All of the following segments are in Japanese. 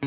お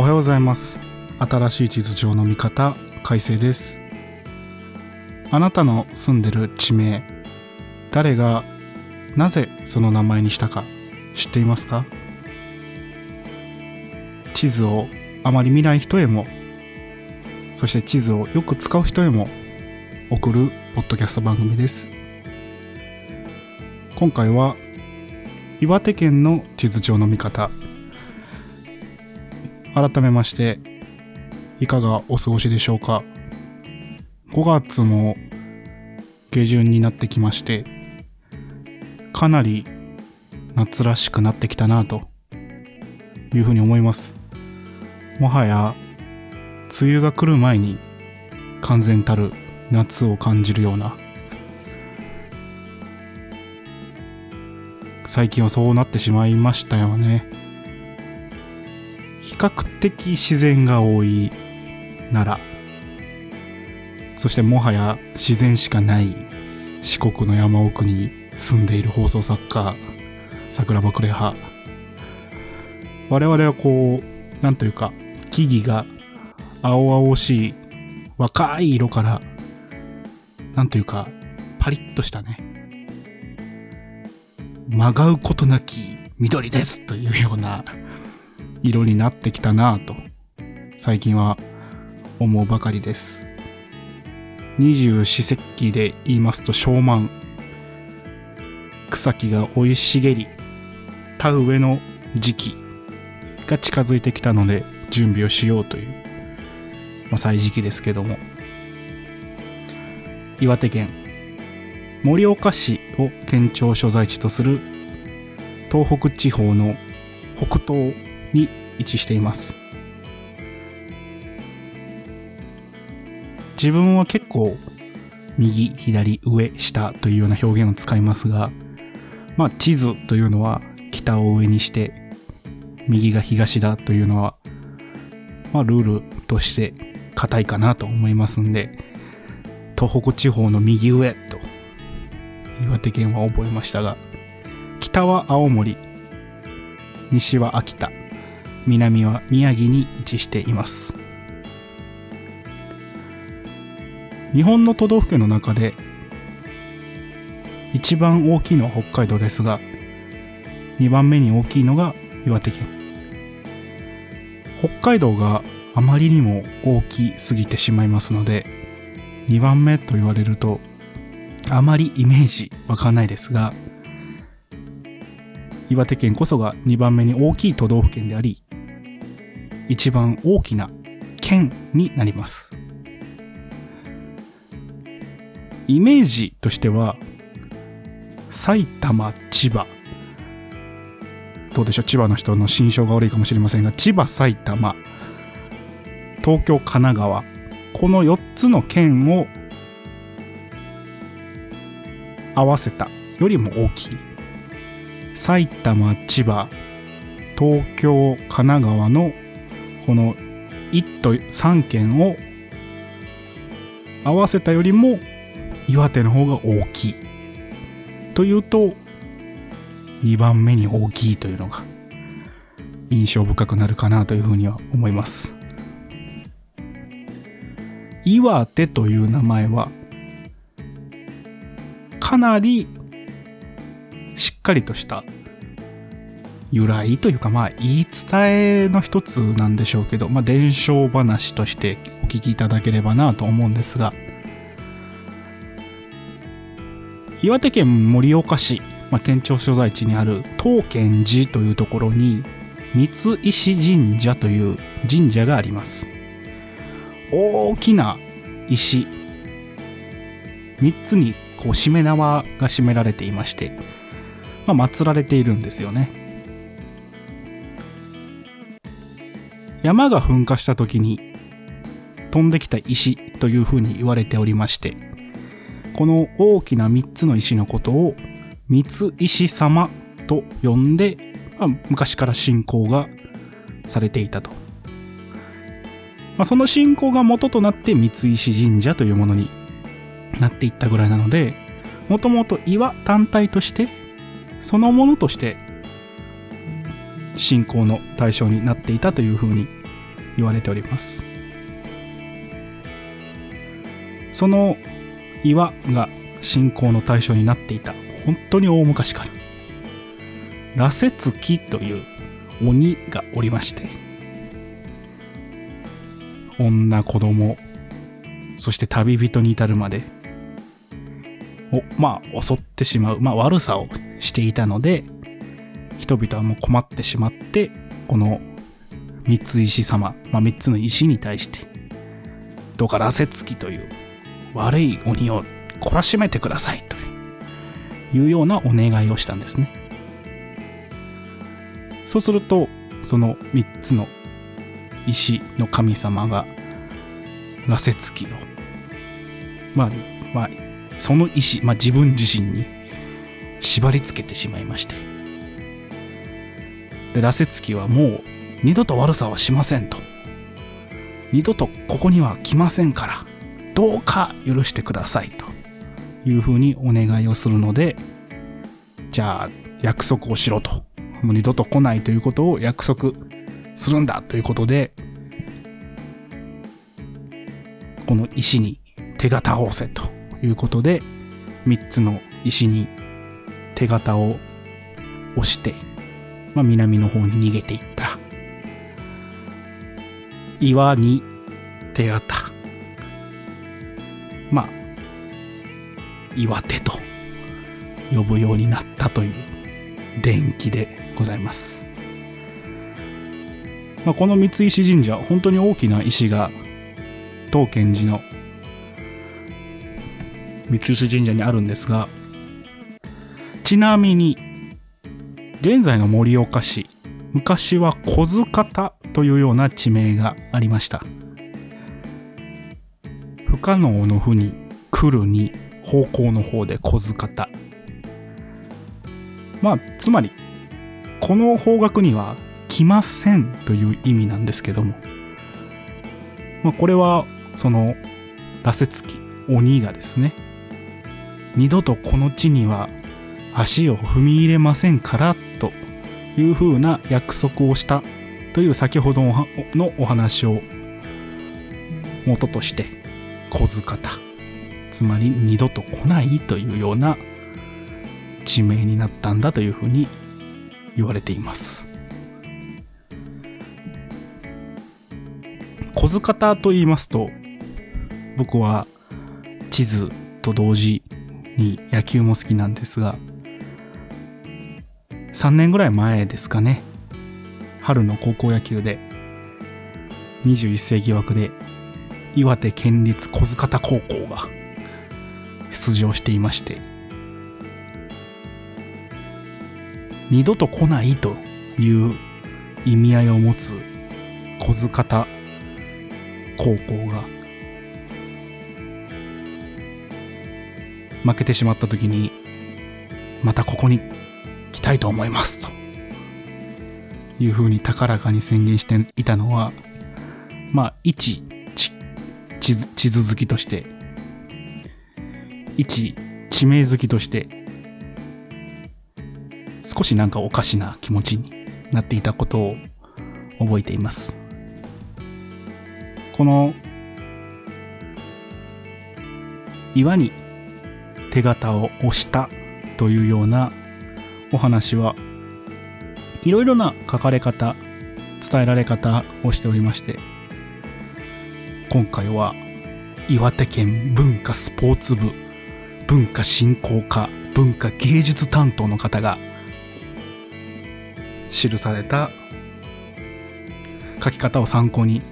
はようございます。新しい地図上の見方改正です。あなたの住んでる地名誰がなぜその名前にしたか知っていますか？地図をあまり見ない人へもそして地図をよく使う人へも送るポッドキャスト番組です。今回は岩手県の地図上の見方。改めましていかがお過ごしでしょうか？5月も下旬になってきましてかなり夏らしくなってきたなというふうに思います。もはや梅雨が来る前に完全たる夏を感じるような最近はそうなってしまいましたよね。比較的自然が多い奈良そしてもはや自然しかない四国の山奥に住んでいる放送作家桜庭クレハ。我々はこうなんというか木々が青々しい若い色からなんというかパリッとしたねまがうことなき緑ですというような色になってきたなぁと。最近は思うばかりです。二十四節気で言いますと小満。草木が生い茂り田植えの時期が近づいてきたので準備をしようという、まあ、歳時期ですけども。岩手県盛岡市を県庁所在地とする東北地方の北東に位置しています。自分は結構右左上下というような表現を使いますがまあ地図というのは北を上にして右が東だというのはまあルールとして硬いかなと思いますんで東北地方の右上と岩手県は覚えましたが北は青森西は秋田南は宮城に位置しています。日本の都道府県の中で一番大きいのは北海道ですが2番目に大きいのが岩手県。北海道があまりにも大きすぎてしまいますので2番目と言われるとあまりイメージわかんないですが岩手県こそが2番目に大きい都道府県であり一番大きな県になります。イメージとしては埼玉千葉。どうでしょう？千葉の人の心象が悪いかもしれませんが千葉埼玉。東京神奈川。この4つの県を合わせたよりも大きい。埼玉千葉。東京神奈川のこの1都3県を合わせたよりも岩手の方が大きい。というと2番目に大きいというのが印象深くなるかなというふうには思います。岩手という名前はかなりしっかりとした由来というか、まあ、言い伝えの一つなんでしょうけど、まあ、伝承話としてお聞きいただければなと思うんですが、岩手県盛岡市、まあ、県庁所在地にある東建寺というところに、三石神社という神社があります。大きな石、三つにこう、しめ縄が締められていまして、まあ、祀られているんですよね。山が噴火した時に飛んできた石というふうに言われておりまして、この大きな3つの石のことを三石様と呼んで、まあ、昔から信仰がされていたと。まあ、その信仰が元となって三石神社というものになっていったぐらいなので、もともと岩単体として、そのものとして信仰の対象になっていたというふうに言われております。その岩が信仰の対象になっていた。本当に大昔から。羅刹鬼という鬼がおりまして。女子供。そして旅人に至るまで。をまあ襲ってしまう、まあ、悪さをしていたので人々はもう困ってしまってこの三つ石様、まあ、三つの石に対して。どうか羅刹鬼という悪い鬼を懲らしめてくださいというようなお願いをしたんですね。そうすると、その3つの石の神様が羅刹鬼を、まあ、まあ、その石、まあ自分自身に縛り付けてしまいまして。で、羅刹鬼はもう二度と悪さはしませんと。二度とここには来ませんから、どうか許してくださいというふうにお願いをするので、じゃあ約束をしろと。もう二度と来ないということを約束するんだということで、この石に手形を押せということで、三つの石に手形を押して、まあ、南の方に逃げていった。岩に手形。まあ、岩手と呼ぶようになったという伝記でございます。まあ、この三石神社、本当に大きな石が東賢寺の三石神社にあるんですが、ちなみに、現在の盛岡市、昔は小津方というような地名がありました。不可能の不に来るに方向の方で小津方。まあ、つまり、この方角には来ませんという意味なんですけども、まあ、これは、その、羅刹鬼、鬼がですね、二度とこの地には足を踏み入れませんからというふうな約束をしたという先ほどのお話を元として小津方つまり二度と来ないというような地名になったんだというふうに言われています。小津方と言いますと僕は地図と同時に野球も好きなんですが3年ぐらい前ですかね。春の高校野球で21世紀枠で岩手県立小津方高校が出場していまして二度と来ないという意味合いを持つ小津方高校が負けてしまった時にまたここに来たいと思いますというふうに高らかに宣言していたのはまあ一地図好きとして。一地名好きとして。少しなんかおかしな気持ちになっていたことを覚えています。この岩に手形を押したというようなお話はいろいろな書かれ方伝えられ方をしておりまして今回は岩手県文化スポーツ部文化振興課文化芸術担当の方が記された書き方を参考に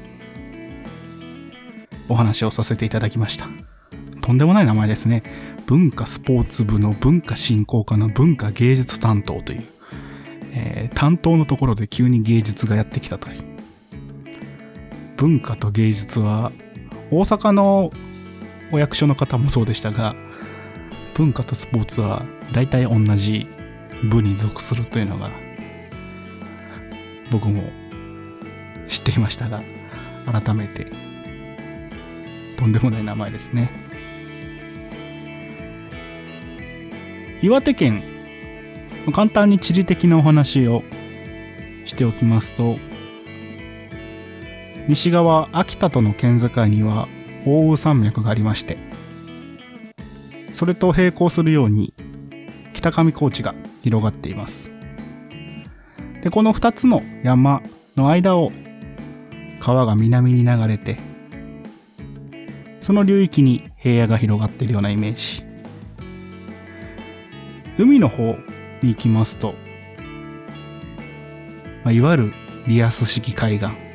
お話をさせていただきました。とんでもない名前ですね。文化スポーツ部の文化振興課の文化芸術担当という、えー担当のところで急に芸術がやってきたという。文化と芸術は大阪のお役所の方もそうでしたが、文化とスポーツは大体同じ部に属するというのが、僕も知っていましたが、改めて、とんでもない名前ですね。岩手県、簡単に地理的なお話をしておきますと、西側秋田との県境には奥羽山脈がありまして、それと並行するように北上高地が広がっています。で、この2つの山の間を川が南に流れて、その流域に平野が広がっているようなイメージ。海の方に行きますと、まあ、いわゆるリアス式海岸。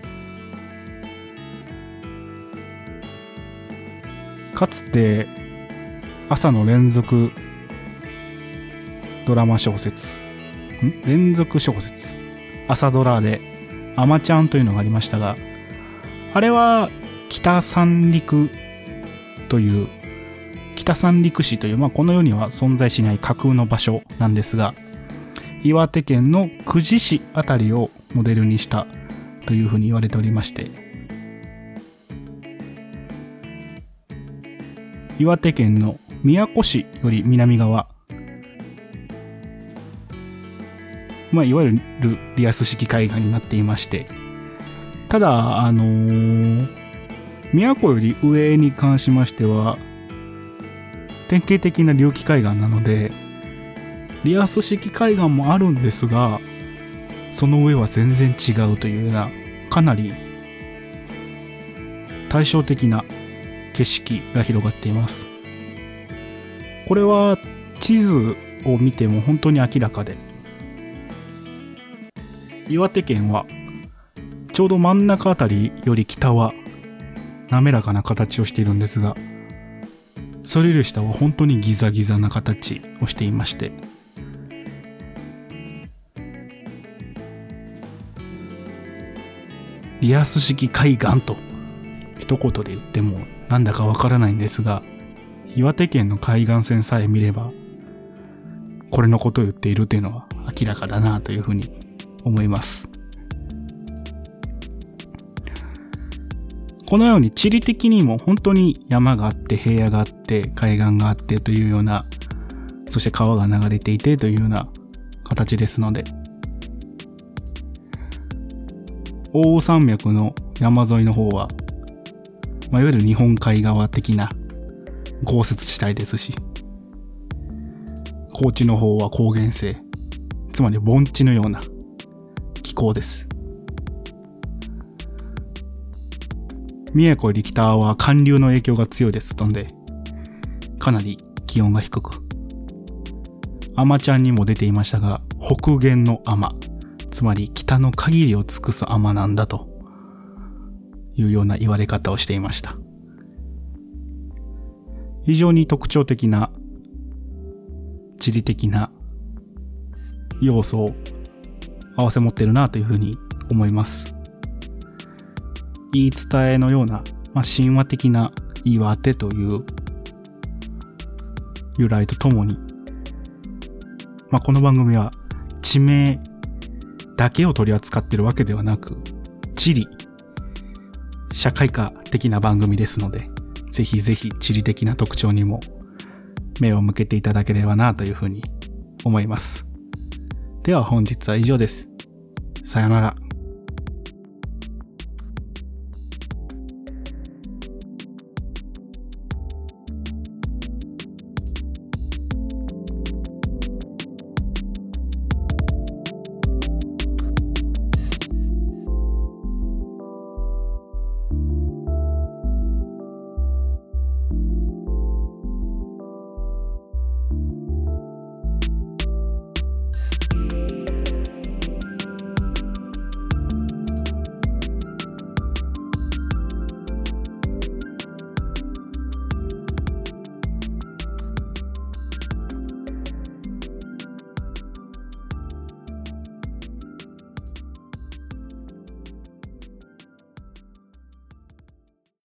かつて朝の連続ドラマ小説、ん？連続小説、朝ドラで、アマちゃんというのがありましたが、あれは北三陸という北三陸市という、まあ、この世には存在しない架空の場所なんですが、岩手県の久慈市あたりをモデルにしたというふうに言われておりまして、岩手県の宮古市より南側、まあ、いわゆるリアス式海岸になっていまして、ただ、あのー、宮古より上に関しましては、典型的な隆起海岸なので、リアス式海岸もあるんですが、その上は全然違うというような、かなり対照的な景色が広がっています。これは地図を見ても本当に明らかで、岩手県はちょうど真ん中あたりより北は滑らかな形をしているんですが、それより下は本当にギザギザな形をしていまして、リアス式海岸と一言で言ってもなんだかわからないんですが、岩手県の海岸線さえ見れば、これのことを言っているというのは明らかだなというふうに思います。このように地理的にも本当に山があって平野があって海岸があってというようなそして川が流れていてというような形ですので奥羽山脈の山沿いの方は、まあ、いわゆる日本海側的な豪雪地帯ですし高知の方は高原性つまり盆地のような気候です。宮古より北は寒流の影響が強いですので、かなり気温が低く、アマちゃんにも出ていましたが、北限のアマ、つまり北の限りを尽くすアマなんだというような言われ方をしていました。非常に特徴的な地理的な要素を合わせ持ってるなというふうに思います。言い伝えのような、まあ、神話的な岩手という由来とともに、まあ、この番組は地名だけを取り扱ってるわけではなく、地理、社会科的な番組ですので、ぜひぜひ地理的な特徴にも目を向けていただければなというふうに思います。では本日は以上です。さよなら。